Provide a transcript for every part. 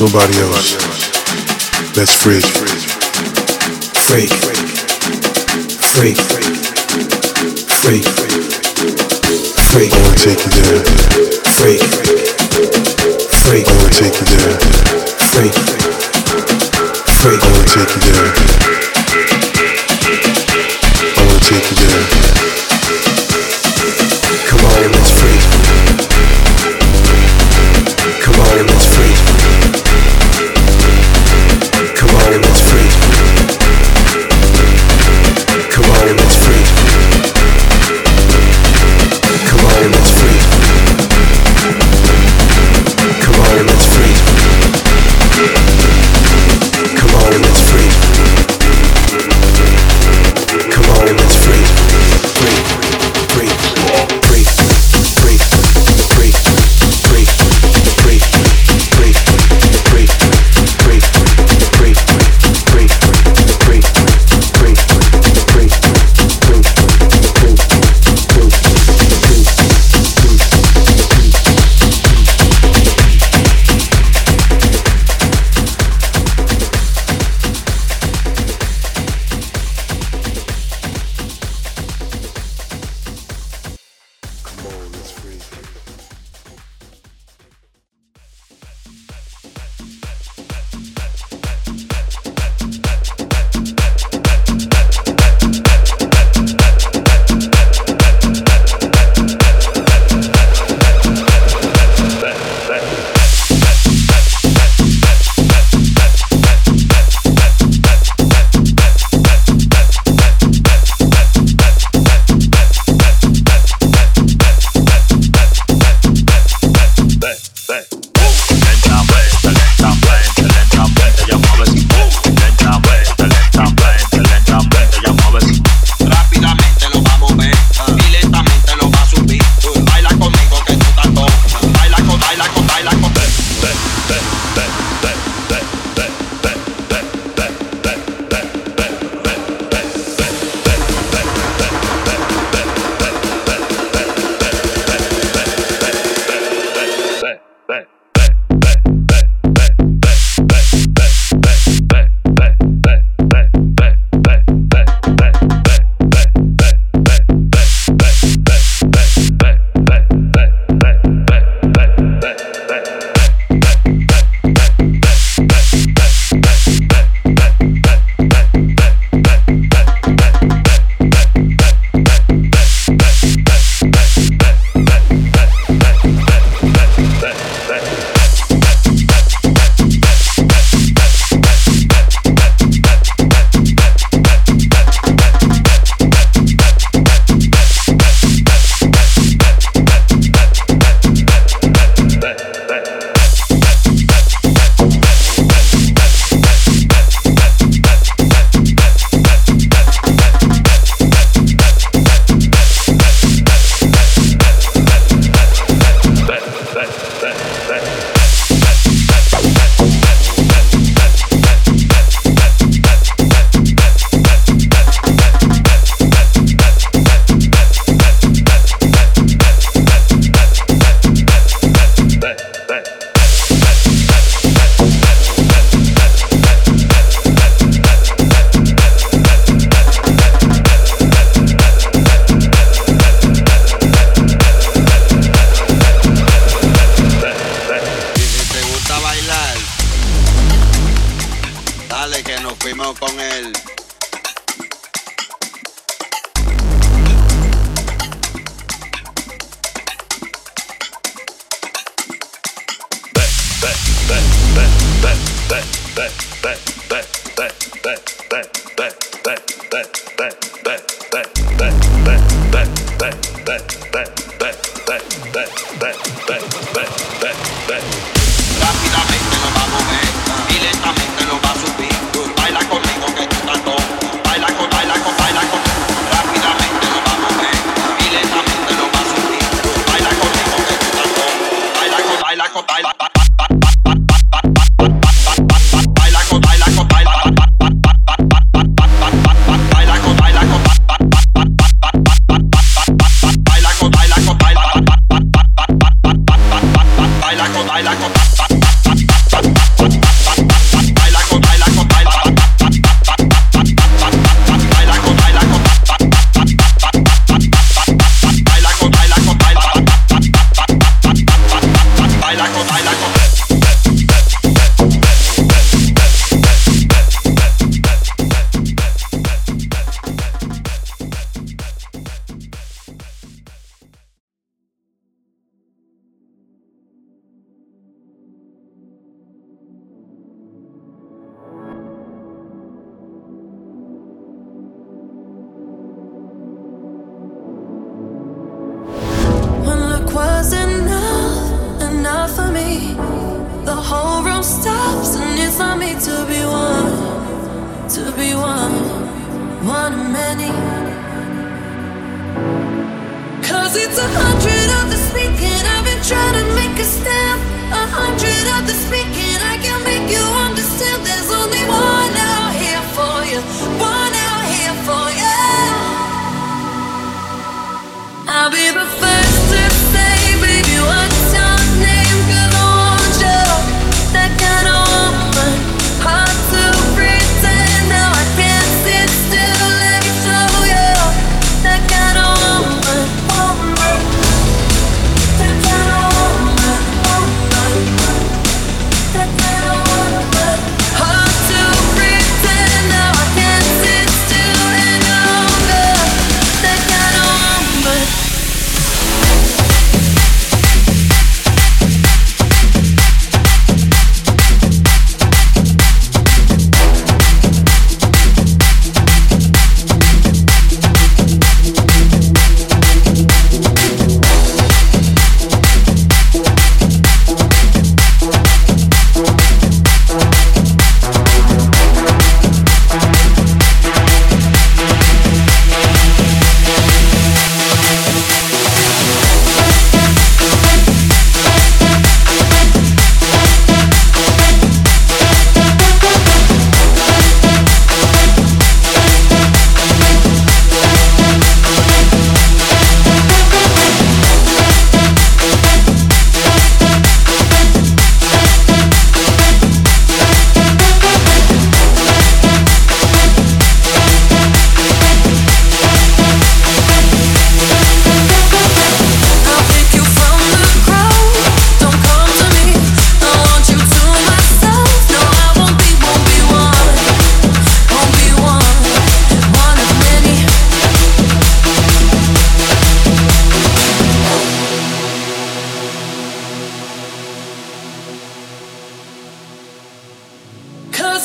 Nobody else. That's free. Freak. Freak. Freak. Freak. I wanna take you there. Freak. Freak. I wanna take you there. Freak. Freak. I wanna take you there. I wanna take you there.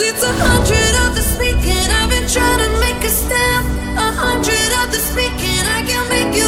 It's a hundred of the speaking. I've been trying to make a stand. A hundred of the speaking. I can't make you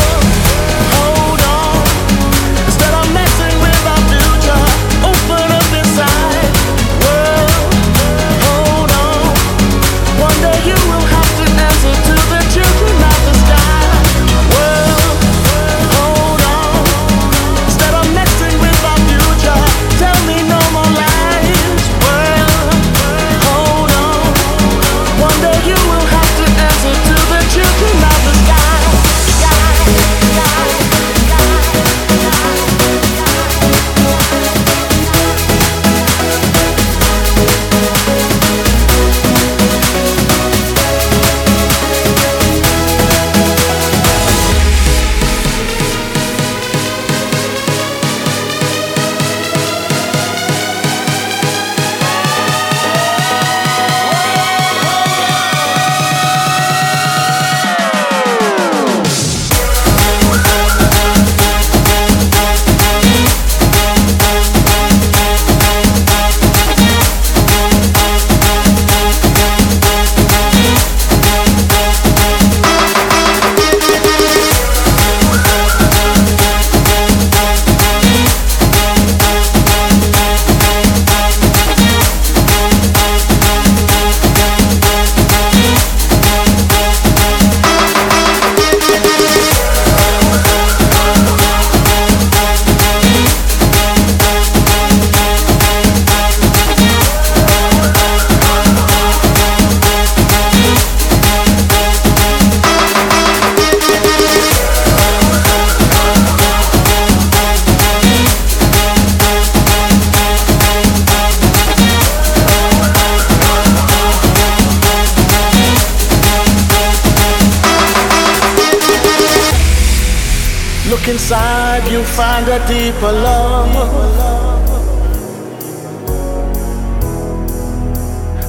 a deeper love.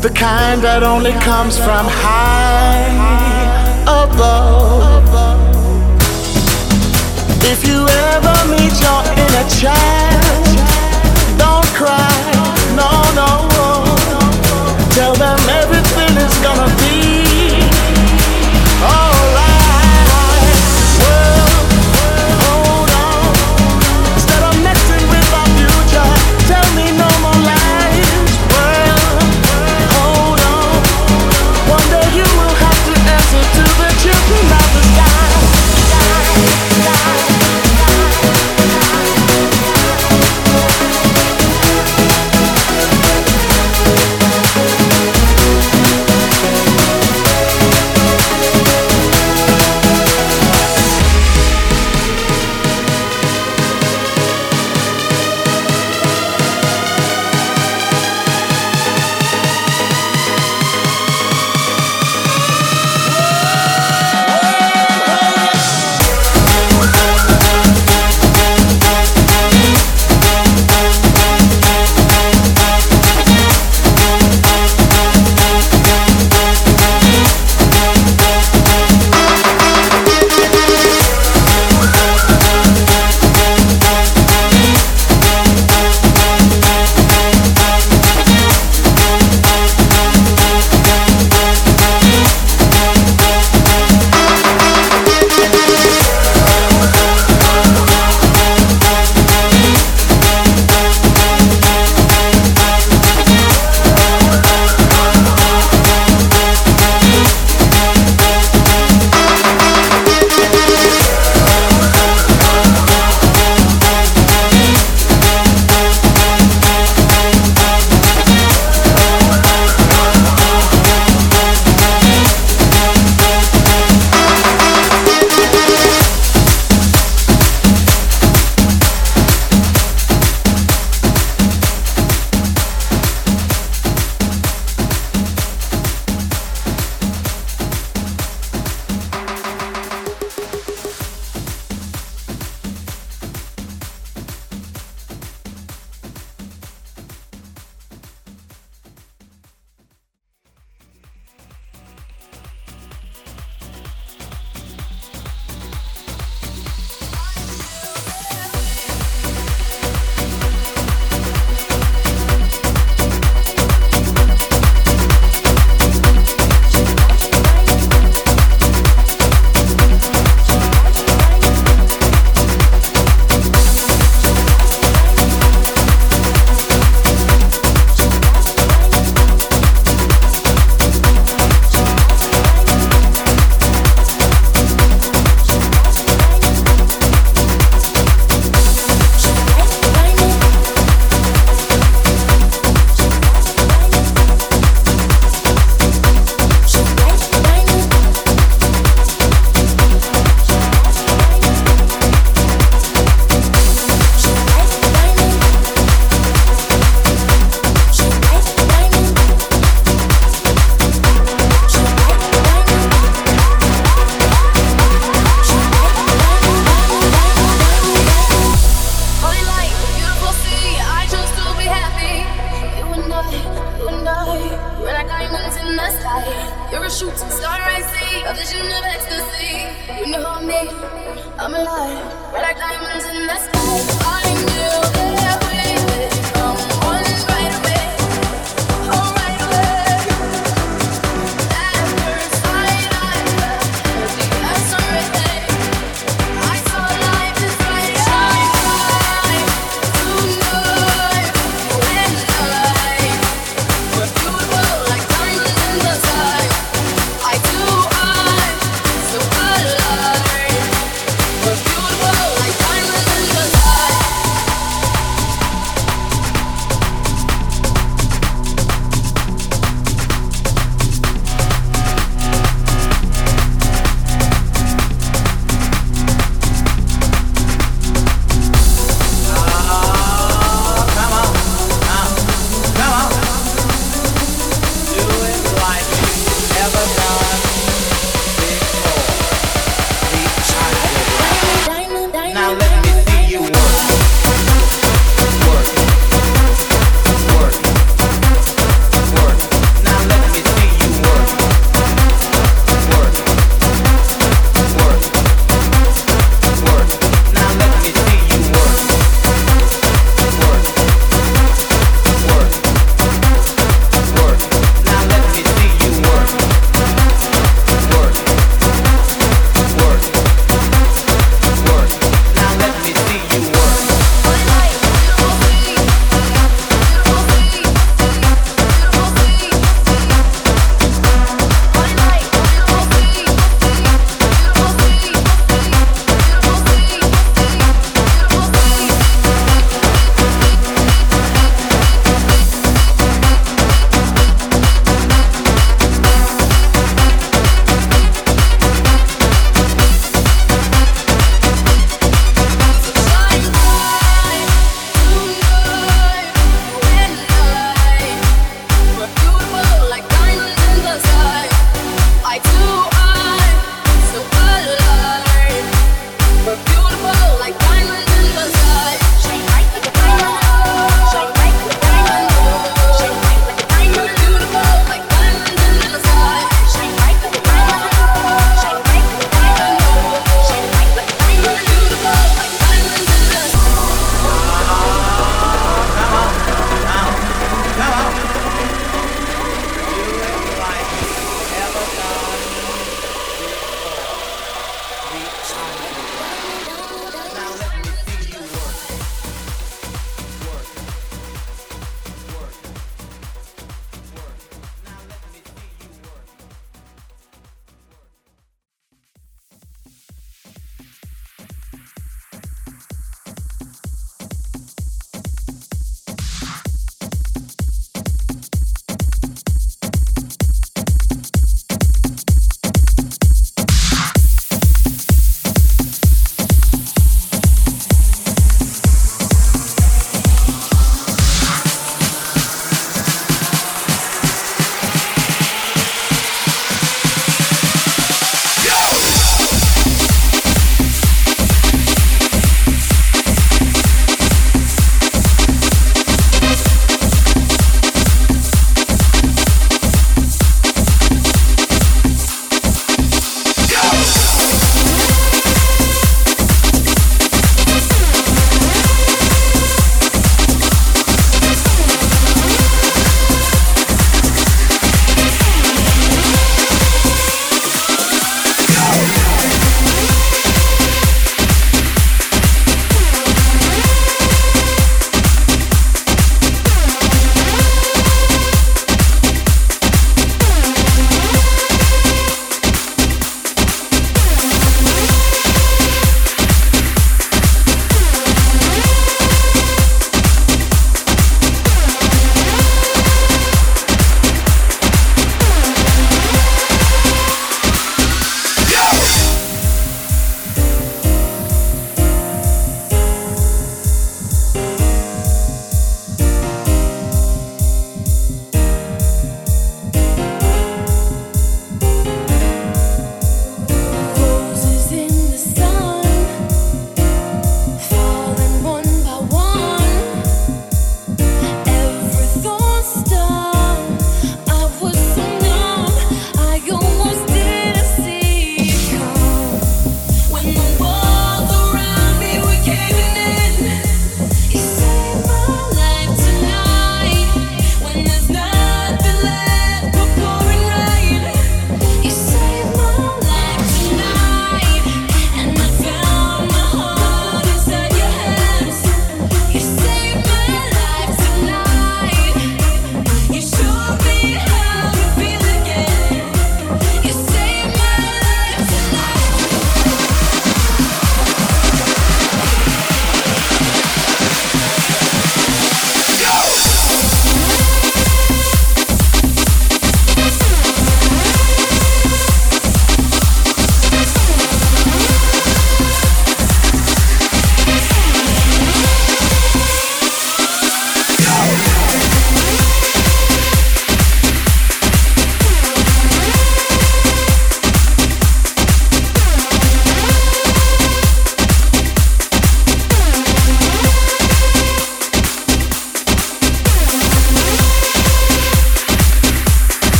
The kind that only comes from high above. If you ever meet your inner child.